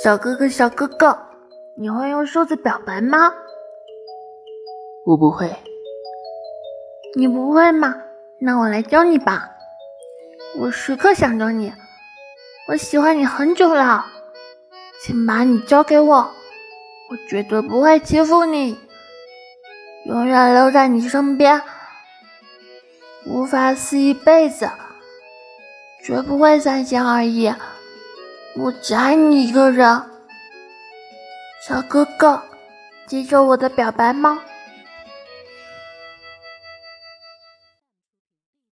小哥哥，小哥哥，你会用数字表白吗？我不会。你不会吗？那我来教你吧。我时刻想着你，我喜欢你很久了，请把你交给我，我绝对不会欺负你，永远留在你身边，无法死一辈子，绝不会三心二意。我只爱你一个人，小哥哥，接受我的表白吗？